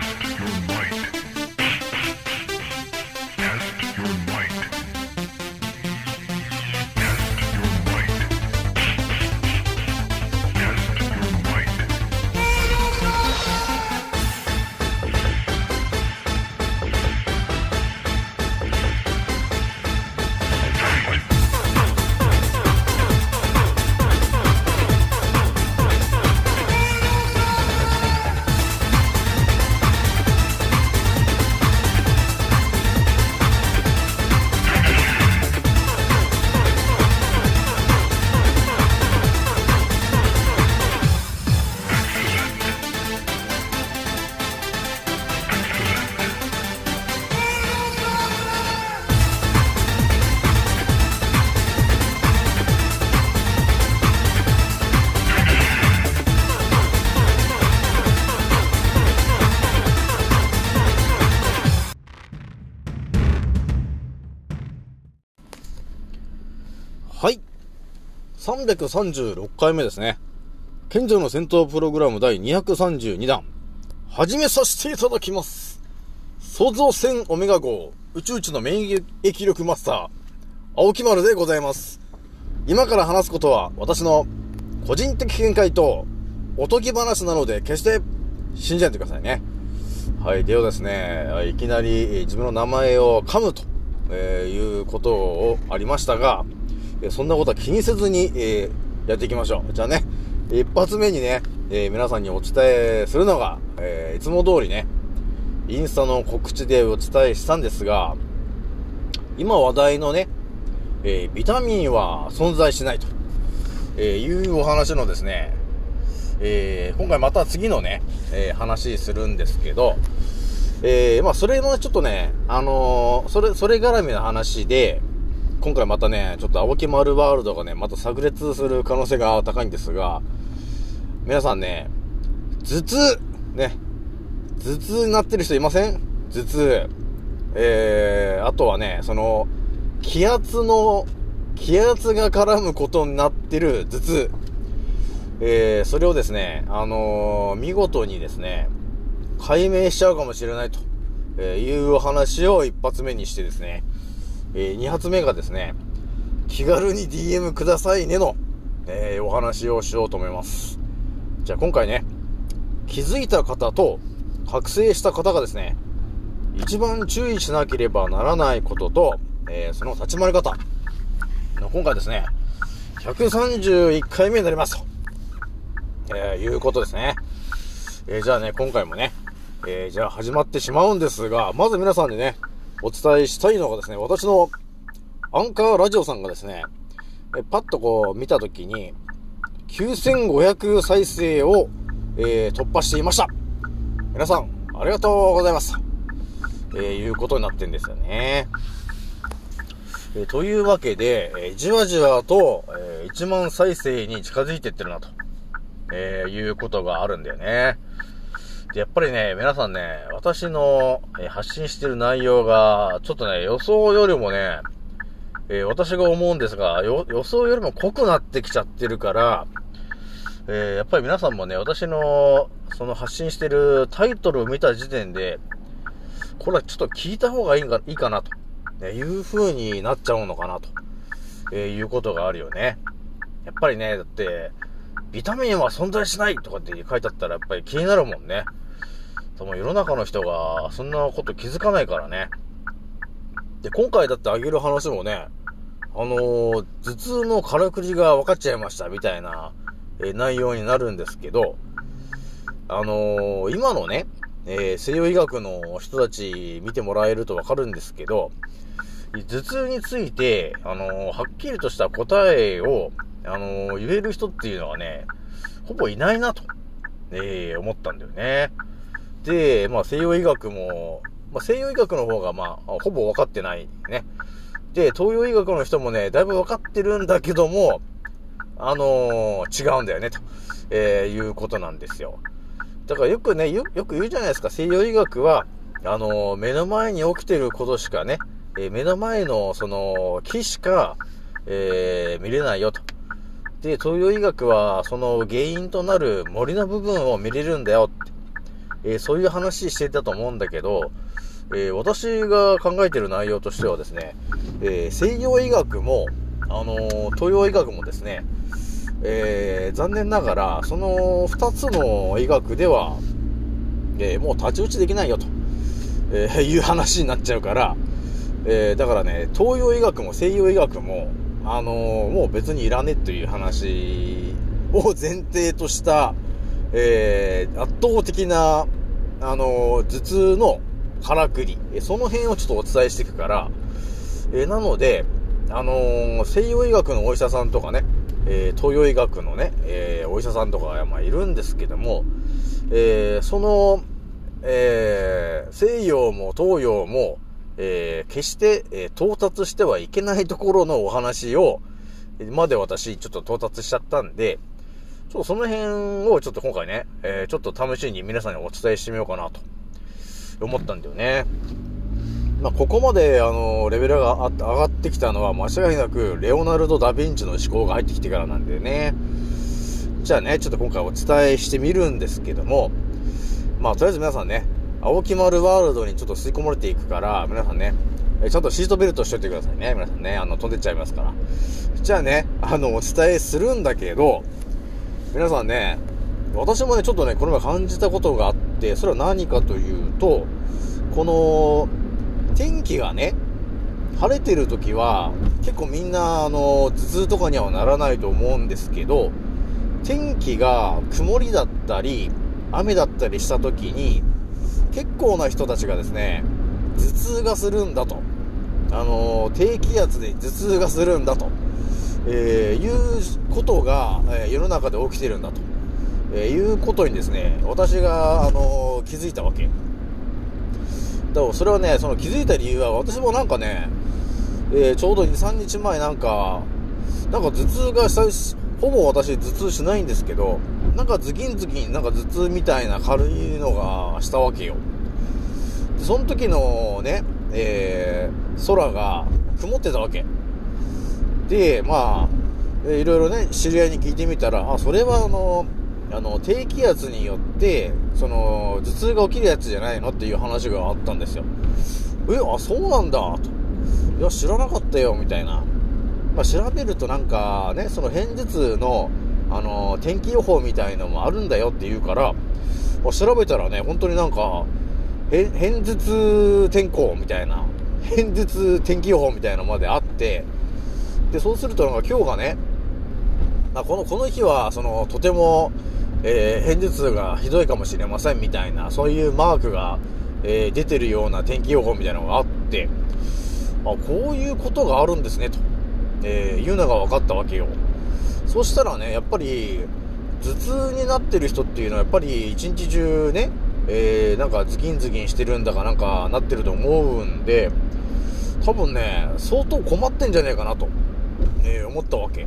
Test your might. 336回目ですね。賢者の戦闘プログラム第232弾。始めさせていただきます。創造戦オメガ号宇宙一の免疫力マスター、青木丸でございます。今から話すことは私の個人的見解とおとぎ話なので決して信じないでくださいね。はい。ではですね、いきなり自分の名前を噛むと、えいうことをありましたが、そんなことは気にせずに、えーやっていきましょう。じゃあね、一発目にね、えー皆さんにお伝えするのが、えーいつも通りね、インスタの告知でお伝えしたんですが、今話題のね、えービタミンは存在しないと、えーいうお話のですね、えー今回また次のね、えー話するんですけど、えーまあそれのちょっとね、あのそれ、それ絡みの話で、今回またね、ちょっと青木丸ワールドがね、また炸裂する可能性が高いんですが、皆さんね、頭痛、ね、頭痛になってる人いません？頭痛。えー、あとはね、その、気圧の、気圧が絡むことになってる頭痛。えー、それをですね、あのー見事にですね、解明しちゃうかもしれないと、えいうお話を一発目にしてですね、えー二発目がですね、気軽に DM くださいねの、えーお話をしようと思います。じゃあ今回ね、気づいた方と覚醒した方がですね、一番注意しなければならないことと、えーその立ち回り方。今回ですね、131回目になりますと。えーいうことですね。えーじゃあね、今回もね、えーじゃあ始まってしまうんですが、まず皆さんにね、お伝えしたいのがですね、私のアンカーラジオさんがですね、えパッとこう見たときに、9500再生を、えー突破していました。皆さん、ありがとうございます。えーいうことになってんですよね。えーというわけで、えーじわじわと、え1万再生に近づいてってるなと、えいうことがあるんだよね。で、やっぱりね、皆さんね、私の、発信してる内容が、ちょっとね、予想よりもね、えー私が思うんですが、予想よりも濃くなってきちゃってるから、えーやっぱり皆さんもね、私の、その発信してるタイトルを見た時点で、これはちょっと聞いた方がいいかいいかなと、ねいう風になっちゃうのかなと、えーいうことがあるよね。やっぱりね、だって、ビタミンは存在しないとかって書いてあったらやっぱり気になるもんね。でも世の中の人がそんなこと気づかないからね。で、今回だってあげる話もね、あのー頭痛のからくりが分かっちゃいましたみたいな、えー内容になるんですけど、あのー今のね、え西洋医学の人たち見てもらえると分かるんですけど、頭痛について、あのはっきりとした答えを、あの言える人っていうのはね、ほぼいないなと、え思ったんだよね。で、まあ西洋医学も、まあ西洋医学の方がまあ、ほぼ分かってないね。で、東洋医学の人もね、だいぶ分かってるんだけども、あのー違うんだよね、と、えーいうことなんですよ。だからよくね、よよく言うじゃないですか、西洋医学は、あのー目の前に起きてることしかね、え目の前の、その、木しか、え見れないよと。で、東洋医学は、その原因となる森の部分を見れるんだよっえーそういう話してたと思うんだけど、えー私が考えてる内容としてはですね、えー西洋医学も、あの東洋医学もですね、え残念ながら、その2つの医学では、えもう太刀打ちできないよと、えいう話になっちゃうから、えだからね、東洋医学も西洋医学も、あのもう別にいらねえという話を前提とした、えー圧倒的な、あの頭痛のからくり、その辺をちょっとお伝えしていくから、えなので、あのー西洋医学のお医者さんとかね、えー東洋医学のね、えーお医者さんとかが、まあ、いるんですけども、えその、え西洋も東洋も、え決して、え到達してはいけないところのお話を、まで私ちょっと到達しちゃったんで、ちょっとその辺をちょっと今回ね、えーちょっと試しに皆さんにお伝えしてみようかなと思ったんだよね。まあ、ここまで、あの、レベルが上がってきたのは間違いなく、レオナルド・ダ・ヴィンチの思考が入ってきてからなんでね。じゃあね、ちょっと今回お伝えしてみるんですけども、まあ、とりあえず皆さんね、青木丸ワールドにちょっと吸い込まれていくから、皆さんね、ちゃんとシートベルトしといてくださいね。皆さんね、あの、飛んでっちゃいますから。じゃあね、あの、お伝えするんだけど、皆さんね、私もね、ちょっとね、この前感じたことがあって、それは何かというと、この、天気がね、晴れてる時は、結構みんな、あの、頭痛とかにはならないと思うんですけど、天気が曇りだったり、雨だったりした時に、結構な人たちがですね、頭痛がするんだと。あの、低気圧で頭痛がするんだと。えーいうことが、えー世の中で起きてるんだと。えーいうことにですね、私が、あの気づいたわけ。だからそれはね、その気づいた理由は、私もなんかね、えーちょうど2、3日前なんか、なんか頭痛がしたし、ほぼ私頭痛しないんですけど、なんかズキンズキン、なんか頭痛みたいな軽いのがしたわけよ。でその時のね、えー空が曇ってたわけ。で、まあ、いろいろね、知り合いに聞いてみたら、あ、それはあの、あの、低気圧によって、その、頭痛が起きるやつじゃないのっていう話があったんですよ。え、あ、そうなんだ、と。いや、知らなかったよ、みたいな。まあ、調べるとなんかね、その偏頭痛の、あの、天気予報みたいのもあるんだよって言うから、まあ調べたらね、本当になんか、へ偏頭痛天候みたいな、偏頭痛天気予報みたいなのまであって、で、そうするとなんか今日がね、まあ、この、この日は、その、とても、えー、偏頭痛がひどいかもしれませんみたいな、そういうマークが、えー出てるような天気予報みたいなのがあって、あ、こういうことがあるんですね、と、えーいうのが分かったわけよ。そしたらね、やっぱり、頭痛になってる人っていうのは、やっぱり一日中ね、えーなんかズキンズキンしてるんだかなんかなってると思うんで、多分ね、相当困ってんじゃねえかなと、えー思ったわけ。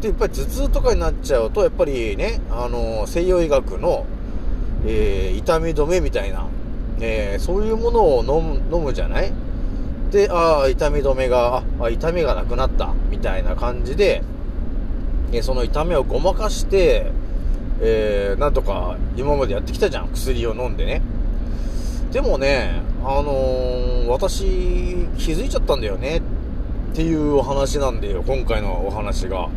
で、やっぱり頭痛とかになっちゃうと、やっぱりね、あの西洋医学の、えー痛み止めみたいな、えそういうものを飲む、飲むじゃない？で、ああ、痛み止めが、あ、痛みがなくなった、みたいな感じで、えその痛みをごまかして、えーなんとか今までやってきたじゃん、薬を飲んでね。でもね、あのー私、気づいちゃったんだよね、っていうお話なんだよ、今回のお話が。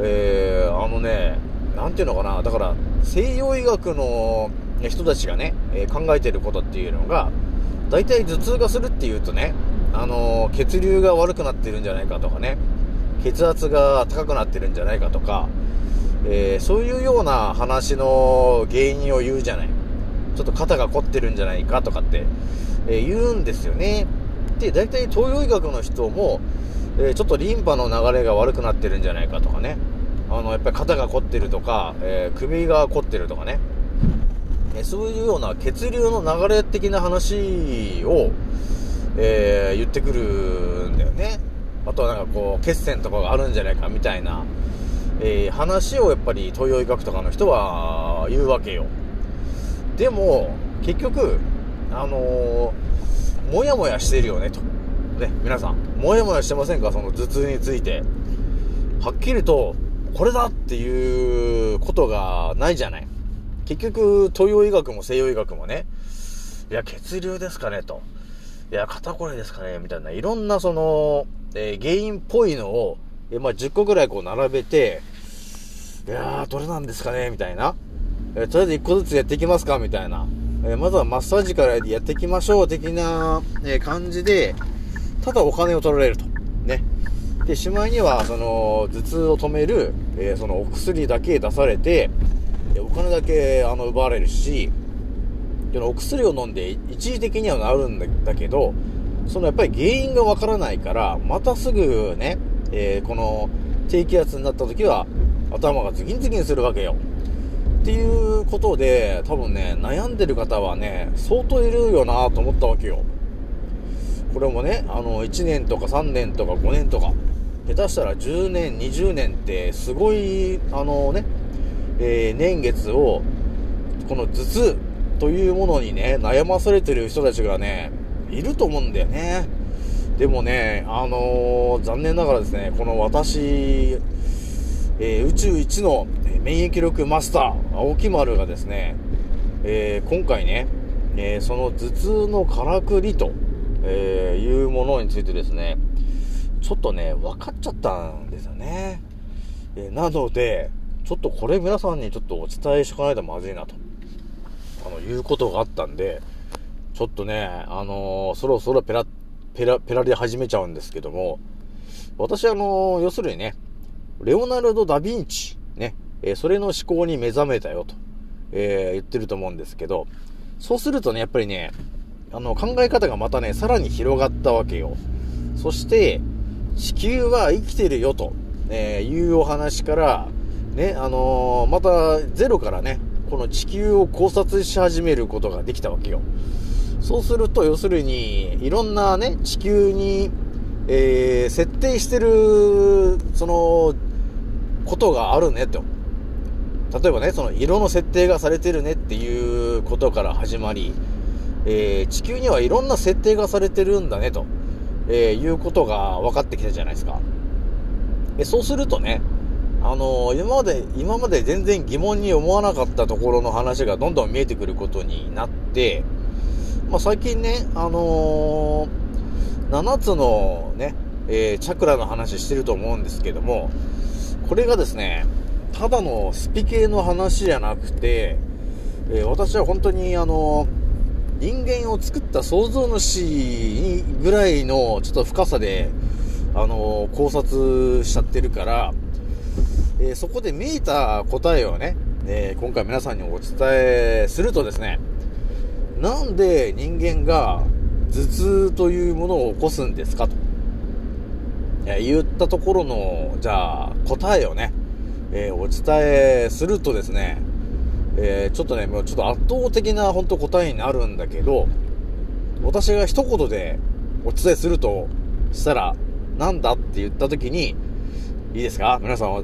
えーあのね、なんていうのかな、だから、西洋医学の人たちがね、え考えてることっていうのが、大体頭痛がするっていうとね、あの血流が悪くなってるんじゃないかとかね、血圧が高くなってるんじゃないかとか、えーそういうような話の原因を言うじゃない。ちょっと肩が凝ってるんじゃないかとかって、えー言うんですよね。で、大体東洋医学の人も、えーちょっとリンパの流れが悪くなってるんじゃないかとかね。あの、やっぱり肩が凝ってるとか、えー首が凝ってるとかね。えそういうような血流の流れ的な話を、え言ってくるんだよね。あとはなんかこう、血栓とかがあるんじゃないかみたいな、え話をやっぱり東洋医学とかの人は言うわけよ。でも、結局、あのーもやもやしてるよね、と。ね、皆さん、もやもやしてませんか？その頭痛について。はっきりと、これだっていうことがないじゃない。結局、東洋医学も西洋医学もね、いや、血流ですかね、と。いや、肩こりですかね、みたいな、いろんなその、えー原因っぽいのを、えーまあ、10個ぐらいこう並べて、いやー、どれなんですかね、みたいな。えーとりあえず1個ずつやっていきますか、みたいな。えまずはマッサージからやっていきましょう、的な、え感じで、ただお金を取られると。ね。で、しまいには、その、頭痛を止める、えーそのお薬だけ出されて、お金だけ、あの、奪われるし、でお薬を飲んで一時的には治るんだだけど、そのやっぱり原因がわからないから、またすぐね、えーこの低気圧になった時は頭がズキンズキンするわけよ。っていうことで、多分ね、悩んでる方はね、相当いるよなと思ったわけよ。これもね、あの、1年とか3年とか5年とか、下手したら10年、20年って、すごい、あのね、えー年月を、この頭痛というものにね、悩まされてる人たちがね、いると思うんだよね。でもね、あのー残念ながらですね、この私、えー宇宙一の免疫力マスター、青木丸がですね、えー今回ね、えーその頭痛のからくりと、えいうものについてですね、ちょっとね、分かっちゃったんですよね。えなので、ちょっとこれ皆さんにちょっとお伝えしとかないとまずいなと、あの、いうことがあったんで、ちょっとね、あのそろそろペラ、ペラ、ペラで始めちゃうんですけども、私あの要するにね、レオナルド・ダ・ヴィンチ、ね、えーそれの思考に目覚めたよと、えー言ってると思うんですけど、そうするとね、やっぱりね、あの、考え方がまたね、さらに広がったわけよ。そして、地球は生きてるよと、えいうお話から、ね、あのまたゼロからね、この地球を考察し始めることができたわけよ。そうすると、要するに、いろんなね、地球に、えー設定してる、その、ことがあるね、と。例えばね、その色の設定がされてるねっていうことから始まり、えー地球にはいろんな設定がされてるんだね、と、えーいうことが分かってきたじゃないですか。えそうするとね、あのー今まで、今まで全然疑問に思わなかったところの話がどんどん見えてくることになって、まあ、最近ね、あの7つのね、えチャクラの話してると思うんですけども、これがですね、ただのスピ系の話じゃなくて、えー私は本当にあの人間を作った創造主ぐらいのちょっと深さで、あの考察しちゃってるから、えーそこで見えた答えをね、えー今回皆さんにお伝えするとですね、なんで人間が頭痛というものを起こすんですかと、え言ったところの、じゃあ答えをね、えーお伝えするとですね、えーちょっとね、もうちょっと圧倒的な本当答えになるんだけど、私が一言でお伝えするとしたら、なんだって言った時に、いいですか？皆さんは、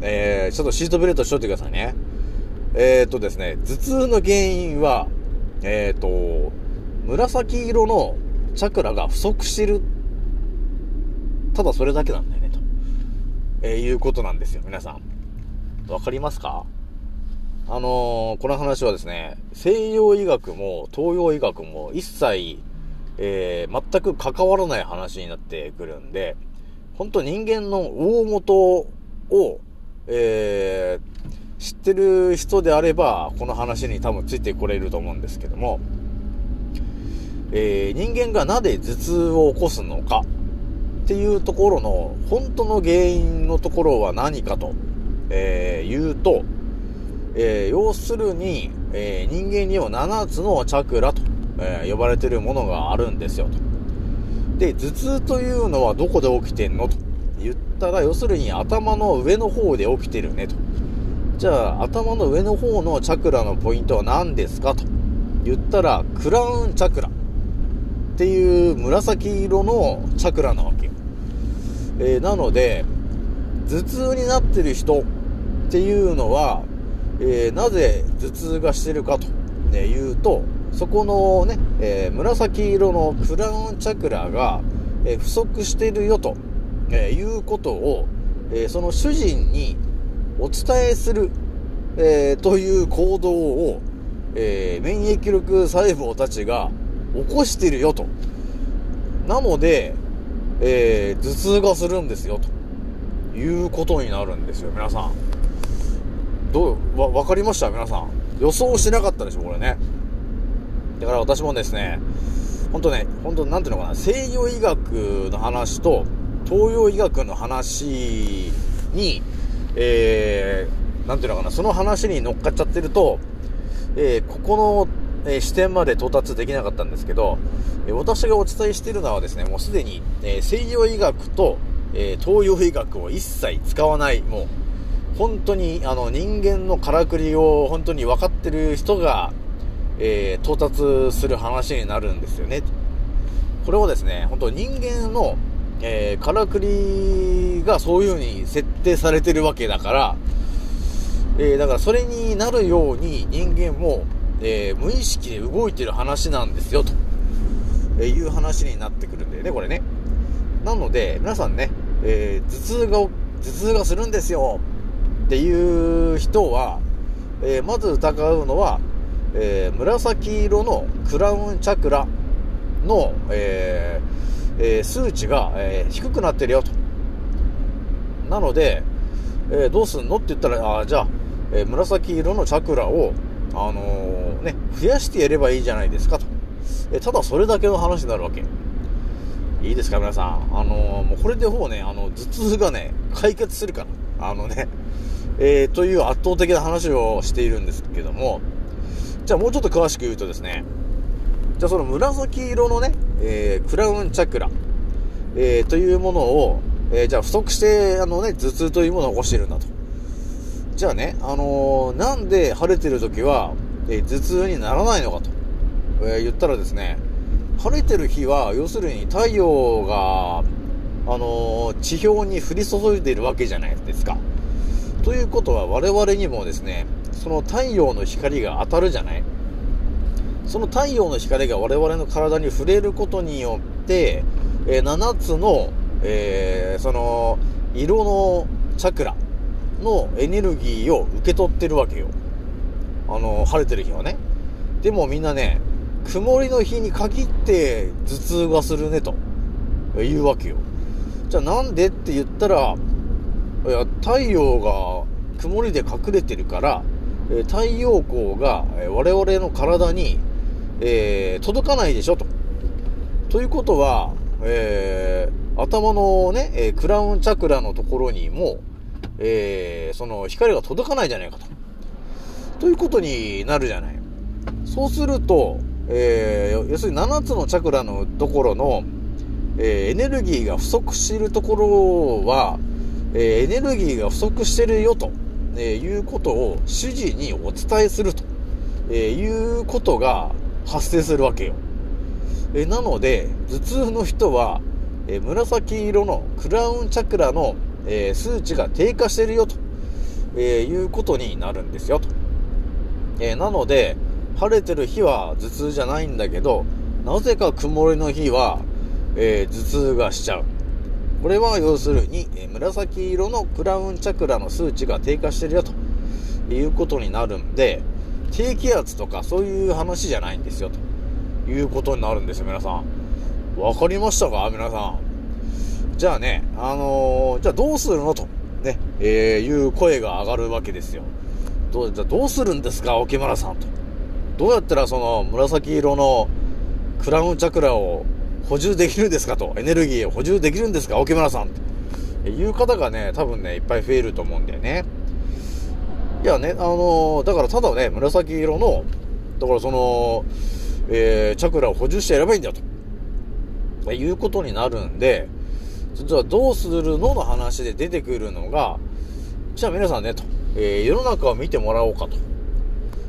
えー、ちょっとシートベルトしといてくださいね。えー、っとですね、頭痛の原因は、えー、っと、紫色のチャクラが不足してる。ただそれだけなんだよね、と。えーいうことなんですよ、皆さん。わかりますか？あのーこの話はですね、西洋医学も東洋医学も一切、えー全く関わらない話になってくるんで、本当人間の大元を、えー知ってる人であれば、この話に多分ついてこれると思うんですけども、え人間がなぜ頭痛を起こすのかっていうところの本当の原因のところは何かと、えー言うと、えー要するに、えー人間には7つのチャクラと、えー呼ばれてるものがあるんですよと。で、頭痛というのはどこで起きてんのと言ったら、要するに頭の上の方で起きてるねと。じゃあ、頭の上の方のチャクラのポイントは何ですかと言ったら、クラウンチャクラっていう紫色のチャクラなわけよ。えーなので、頭痛になってる人っていうのは、えーなぜ頭痛がしてるかと、ね、いうと、そこのね、えー紫色のクラウンチャクラが、えー不足してるよと、えいうことを、えその主人にお伝えする、えという行動を、え免疫力細胞たちが起こしてるよと。なので、え頭痛がするんですよ、ということになるんですよ、皆さん。どう、わ、わかりました？皆さん。予想してなかったでしょ、これね。だから私もですね、ほんとね、ほんとなんていうのかな、西洋医学の話と東洋医学の話に、えー、なんていうのかな、その話に乗っかっちゃってると、えーここの、えー視点まで到達できなかったんですけど、えー私がお伝えしているのはですね、もうすでに、えー西洋医学と、えー東洋医学を一切使わない、もう、本当に、あの、人間のからくりを本当に分かってる人が、えー到達する話になるんですよね。これをですね、本当人間の、えーからくりがそういう風に設定されてるわけだから、えーだからそれになるように人間も、えー無意識で動いてる話なんですよ、とえいう話になってくるんだよね、これね。なので、皆さんね、え頭痛が、頭痛がするんですよっていう人は、えーまず疑うのは、えー紫色のクラウンチャクラの、ええー数値が、え低くなってるよと。なので、えどうすんのって言ったら、あじゃあ、え紫色のチャクラを、あのね、増やしてやればいいじゃないですかと。えただそれだけの話になるわけ。いいですか、皆さん。あのもうこれでほぼね、あの、頭痛がね、解決するから。あのね、えーという圧倒的な話をしているんですけども、じゃあもうちょっと詳しく言うとですね、じゃあその紫色のね、えークラウンチャクラ、えーというものを、えーじゃあ不足して、あのね、頭痛というものを起こしているんだと。じゃあね、あのなんで晴れてる時は、えー頭痛にならないのかと、えー言ったらですね、晴れてる日は、要するに太陽が、あの地表に降り注いでいるわけじゃないですか。ということは我々にもですね、その太陽の光が当たるじゃない？その太陽の光が我々の体に触れることによって、えー7つの、えーその、色のチャクラのエネルギーを受け取ってるわけよ。あの、晴れてる日はね。でもみんなね、曇りの日に限って頭痛がするねと、言うわけよ。じゃあなんでって言ったら、いや、太陽が曇りで隠れてるから、え太陽光がえー我々の体に、えー届かないでしょと。ということは、えー頭のね、えクラウンチャクラのところにも、えーその光が届かないじゃないかと。ということになるじゃない。そうすると、えー要するに7つのチャクラのところの、えーエネルギーが不足しているところは、えーエネルギーが不足してるよと、えーいうことを主事にお伝えすると、えーいうことが発生するわけよ。えーなので、頭痛の人は、えー紫色のクラウンチャクラの、えー数値が低下してるよと、えーいうことになるんですよと。えーなので、晴れてる日は頭痛じゃないんだけど、なぜか曇りの日は、えー頭痛がしちゃう。これは要するに、え紫色のクラウンチャクラの数値が低下してるよということになるんで、低気圧とかそういう話じゃないんですよということになるんですよ、皆さん。わかりましたか？皆さん。じゃあね、あのーじゃあどうするの？と、ね、えーいう声が上がるわけですよ。どう、じゃどうするんですか、沖村さんと。どうやったらその紫色のクラウンチャクラを補充できるんですかと。エネルギーを補充できるんですか、沖村さんと。いう方がね、多分ね、いっぱい増えると思うんだよね。いやね、あのーだからただね、紫色の、だからその、えー、チャクラを補充してやればいいんだよと。いうことになるんで、じゃあどうするのの話で出てくるのが、じゃあ皆さんね、と、えー世の中を見てもらおうかと。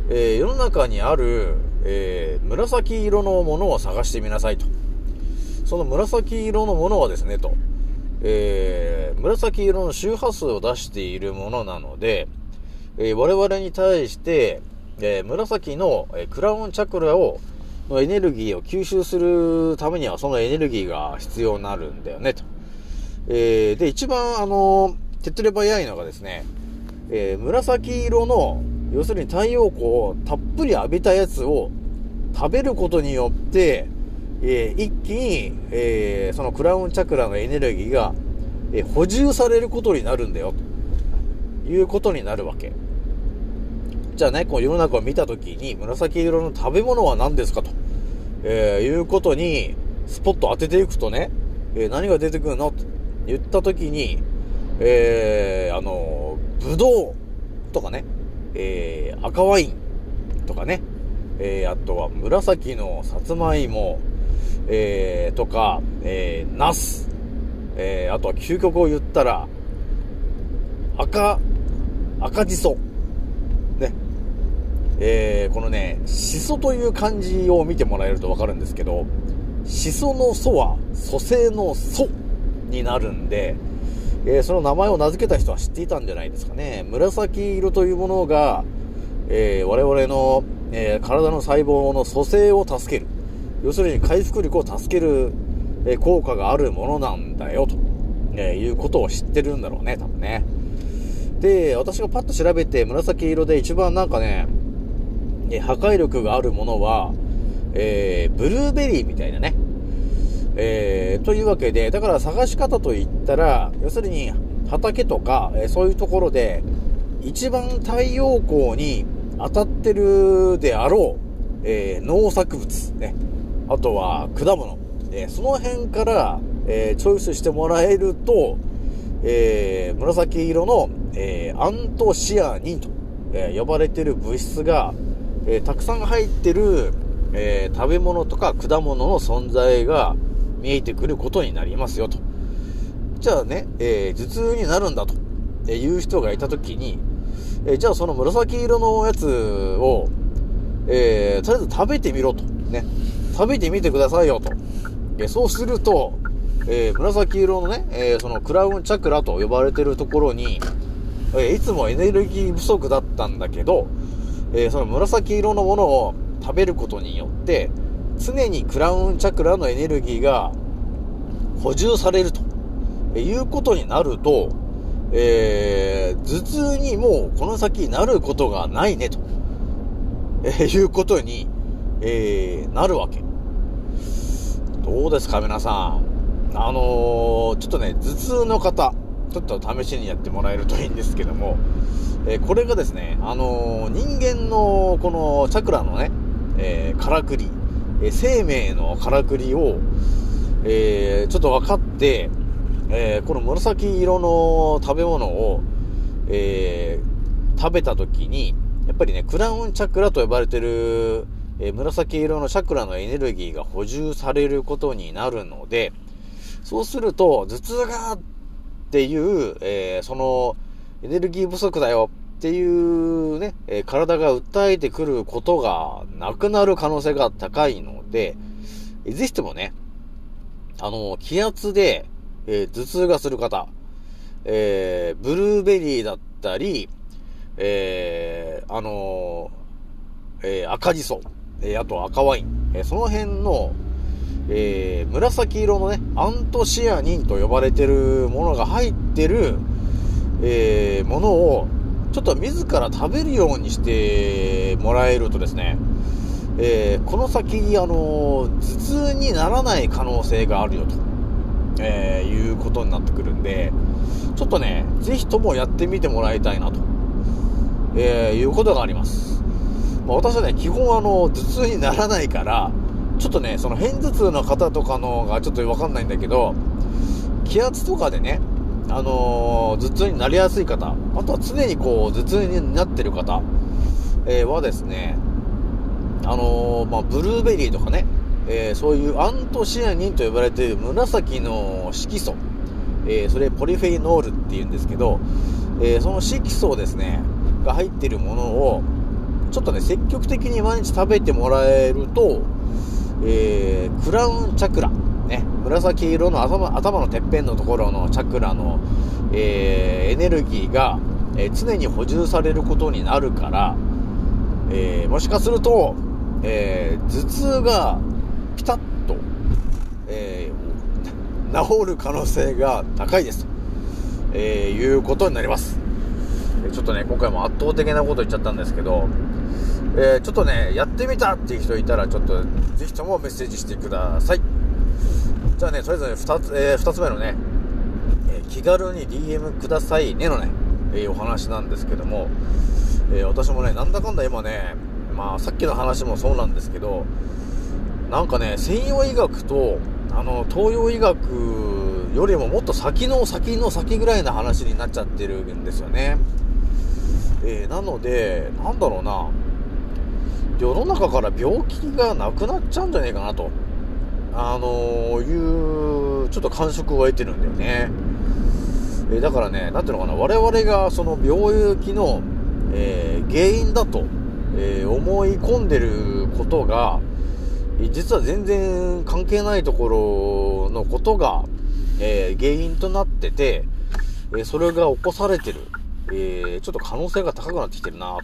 えー世の中にある、えー紫色のものを探してみなさいと。その紫色のものはですね、と、えー紫色の周波数を出しているものなので、えー我々に対して、えー紫の、えクラウンチャクラを、のエネルギーを吸収するためにはそのエネルギーが必要になるんだよね、と。えで、一番、あの、手っ取り早いのがですね、え紫色の、要するに太陽光をたっぷり浴びたやつを食べることによって、えー一気に、えーそのクラウンチャクラのエネルギーが、えー補充されることになるんだよ、ということになるわけ。じゃあね、こう世の中を見たときに、紫色の食べ物は何ですかと、えーいうことに、スポット当てていくとね、えー何が出てくるの？と言ったときに、えーあのー、ぶどうとかね、えー赤ワインとかね、えーあとは紫のさつまいも、えーとか、えー、ナス、えーあとは究極を言ったら、赤、赤じそ。ね。えーこのね、しそという漢字を見てもらえるとわかるんですけど、しそのそは、蘇生のそになるんで、えーその名前を名付けた人は知っていたんじゃないですかね。紫色というものが、えー我々の、えー体の細胞の蘇生を助ける。要するに回復力を助ける、え効果があるものなんだよ、と、えいうことを知ってるんだろうね、多分ね。で、私がパッと調べて紫色で一番なんかね、え破壊力があるものは、えーブルーベリーみたいなね。えーというわけで、だから探し方といったら、要するに畑とか、えそういうところで、一番太陽光に当たってるであろう、えー農作物、ね。あとは果物。えーその辺から、えーチョイスしてもらえると、えー紫色の、えーアントシアニンと、えー呼ばれてる物質が、えーたくさん入ってる、えー食べ物とか果物の存在が見えてくることになりますよと。じゃあね、えー頭痛になるんだと、えーいう人がいたときに、えーじゃあその紫色のやつを、えーとりあえず食べてみろと。ね。食べてみてくださいよと。えそうすると、えー紫色のね、えーそのクラウンチャクラと呼ばれてるところに、えいつもエネルギー不足だったんだけど、えその紫色のものを食べることによって、常にクラウンチャクラのエネルギーが補充されると、えいうことになると、えー頭痛にもうこの先なることがないねと、えーいうことに、えーなるわけ。どうですか皆さん？あのーちょっとね、頭痛の方、ちょっと試しにやってもらえるといいんですけども、えーこれがですね、あのー人間のこのチャクラのね、えからくり、え生命のからくりを、えちょっと分かって、えこの紫色の食べ物を、え食べた時に、やっぱりね、クラウンチャクラと呼ばれてる、えー紫色のチャクラのエネルギーが補充されることになるので、そうすると、頭痛がっていう、えーその、エネルギー不足だよっていうね、えー体が訴えてくることがなくなる可能性が高いので、えーぜひともね、あの、気圧で、え頭痛がする方、えーブルーベリーだったり、えあのえ赤じそ、えあと赤ワイン、えその辺の、えー紫色のね、アントシアニンと呼ばれてるものが入ってる、えーものを、ちょっと自ら食べるようにしてもらえるとですね、えーこの先、あの頭痛にならない可能性があるよと、えいうことになってくるんで、ちょっとね、ぜひともやってみてもらいたいなと、えいうことがあります。まあ、私はね、基本あの、頭痛にならないから、ちょっとね、その片頭痛の方とかのがちょっとわかんないんだけど、気圧とかでね、あのー頭痛になりやすい方、あとは常にこう、頭痛になってる方、えーはですね、あのーまあ、ブルーベリーとかね、えそういうアントシアニンと呼ばれている紫の色素、えそれポリフェノールって言うんですけど、えーその色素ですね、が入ってるものを、ちょっとね、積極的に毎日食べてもらえると、えークラウンチャクラ、ね、紫色の頭頭のてっぺんのところのチャクラの、えーエネルギーが、えー常に補充されることになるから、えーもしかすると、えー頭痛がピタッと、えー治る可能性が高いですと、えーいうことになります。ちょっとね、今回も圧倒的なこと言っちゃったんですけど、えー、ちょっとね、やってみたっていう人いたら、ちょっと、ぜひともメッセージしてください。じゃあね、それぞれ2つ、えー、2つ目のね、えー、気軽に DM くださいねのね、えー、お話なんですけども、えー、私もね、なんだかんだ今ね、まあ、さっきの話もそうなんですけど、なんかね、西洋医学と、あの、東洋医学よりももっと先の先の先ぐらいの話になっちゃってるんですよね。えー、なので、なんだろうな、世の中から病気がなくなっちゃうんじゃねえかなと、あのー、いう、ちょっと感触を得てるんだよね。え、だからね、なんていうのかな、我々がその病気の、えー、原因だと、え思い込んでることが、実は全然関係ないところのことが、えー、原因となってて、え、それが起こされてる、え、ちょっと可能性が高くなってきてるなと、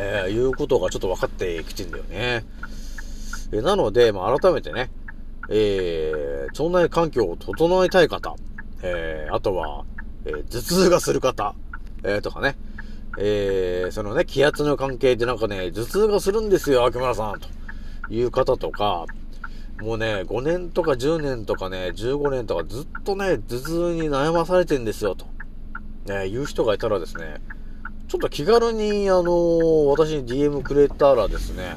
えー、いうことがちょっと分かってきてんだよね。えなので、まあ、改めてね、え腸内環境を整えたい方、えあとは、え頭痛がする方、えーとかね、えそのね、気圧の関係でなんかね、頭痛がするんですよ、秋村さん、と。いう方とか、もうね、5年とか10年とかね、15年とかずっとね、頭痛に悩まされてんですよ、と、ね、いう人がいたらですね、ちょっと気軽に、あのー、私に DM くれたらですね、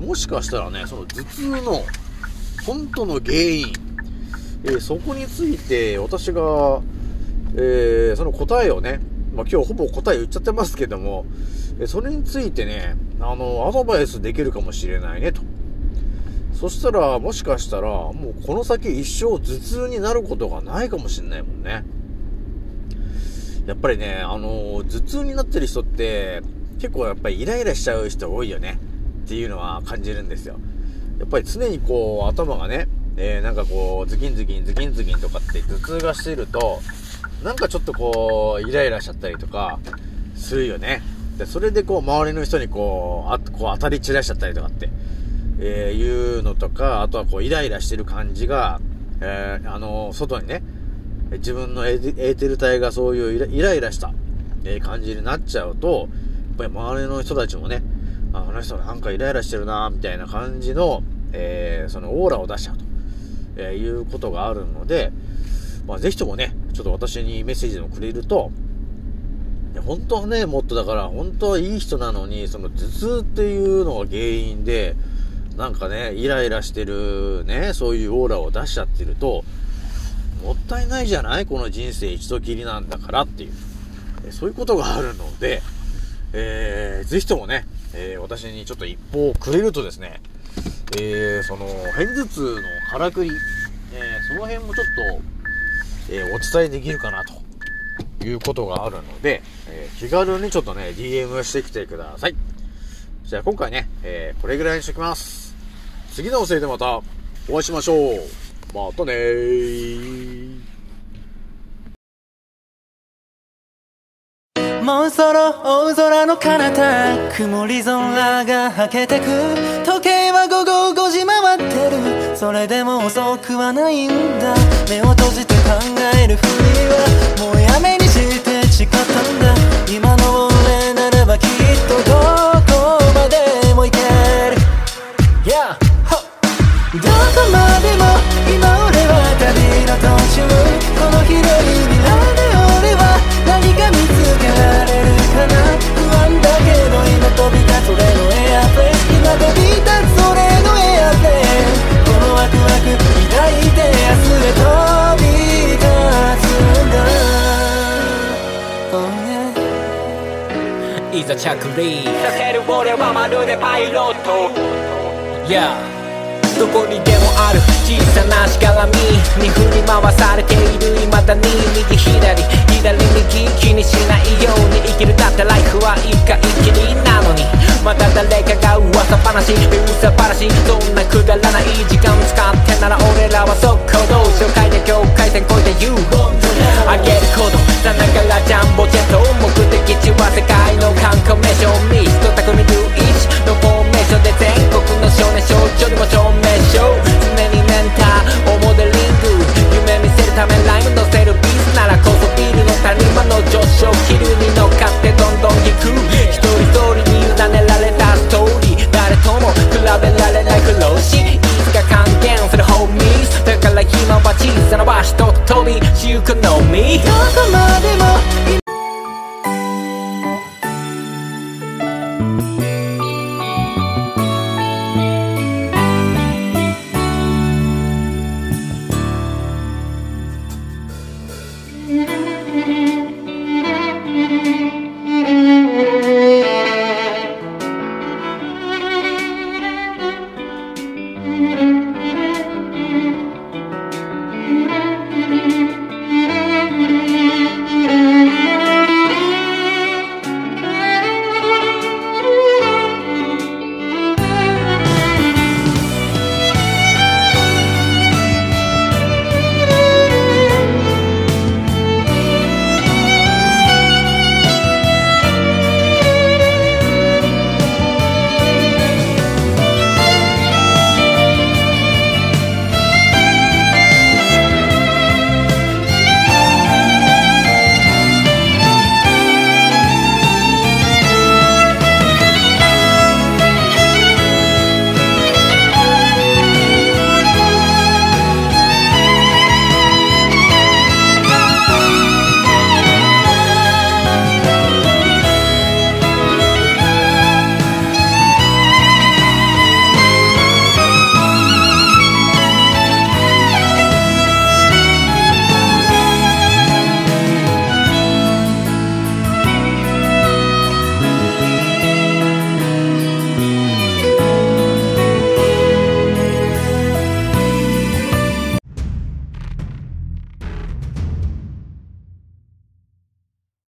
もしかしたらね、その頭痛の本当の原因、えー、そこについて私が、えー、その答えをね、まあ、今日ほぼ答え言っちゃってますけども、それについてね、あの、アドバイスできるかもしれないね、と。そしたら、もしかしたら、もうこの先一生頭痛になることがないかもしれないもんね。やっぱりね、あの、頭痛になってる人って、結構やっぱりイライラしちゃう人多いよね。っていうのは感じるんですよ。やっぱり常にこう、頭がね、えー、なんかこう、ズキンズキン、ズキンズキンとかって頭痛がしてると、なんかちょっとこう、イライラしちゃったりとか、するよね。で、それでこう、周りの人にこう、あこう当たり散らしちゃったりとかって、えー、いうのとか、あとはこう、イライラしてる感じが、えー、あのー、外にね、自分のエーテル体がそういうイライラした、え感じになっちゃうと、やっぱり周りの人たちもね、あの人なんかイライラしてるなみたいな感じの、えー、そのオーラを出しちゃうと、えいうことがあるので、まあ、ぜひともね、ちょっと私にメッセージでもくれると、本当はね、もっとだから、本当はいい人なのに、その頭痛っていうのが原因で、なんかね、イライラしてるね、そういうオーラを出しちゃってると、もったいないじゃない？この人生一度きりなんだからっていう。そういうことがあるので、えー、ぜひともね、えー、私にちょっと一報をくれるとですね、えー、その、片頭痛のからくり、えー、その辺もちょっと、えー、お伝えできるかなと。いうことがあるので、えー、気軽にちょっとね、DM してきてください。じゃあ今回ね、えー、これぐらいにしときます。次のおせいでまたお会いしましょう。またねー。もうそろ大空の彼方曇り空がはけてく時計は午後5時回ってるそれでも遅くはないんだ目を閉じて考えるふりはもうやめにして誓ったんだ今の俺ならばきっとどこまでも行ける Yeah どこまでもこの広い未来で俺は何か見つけられるかな不安だけど今飛び立つ俺のエア今飛び立つ俺のエアこのワクワク抱いて明日へ飛び立つんだ、oh yeah いざ着陸させる俺はまるでパイロット Yeah どこにでもある小さなしがらみに振り回されている未だに右左左右気にしないように生きるだってライフは一回きりなのにまた誰かが噂話噂話そんなくだらない時間使ってなら俺らは速攻動紹介で境界線越えて You あげることさながらジャンボジェット目的地は世界の観光名所ミスト匠ルイチのフォーメーションで全国の少年少女にも証明しよう常にメンターをモデリング。夢見せるためライム乗せるビーズならこそビールの谷間の上昇気流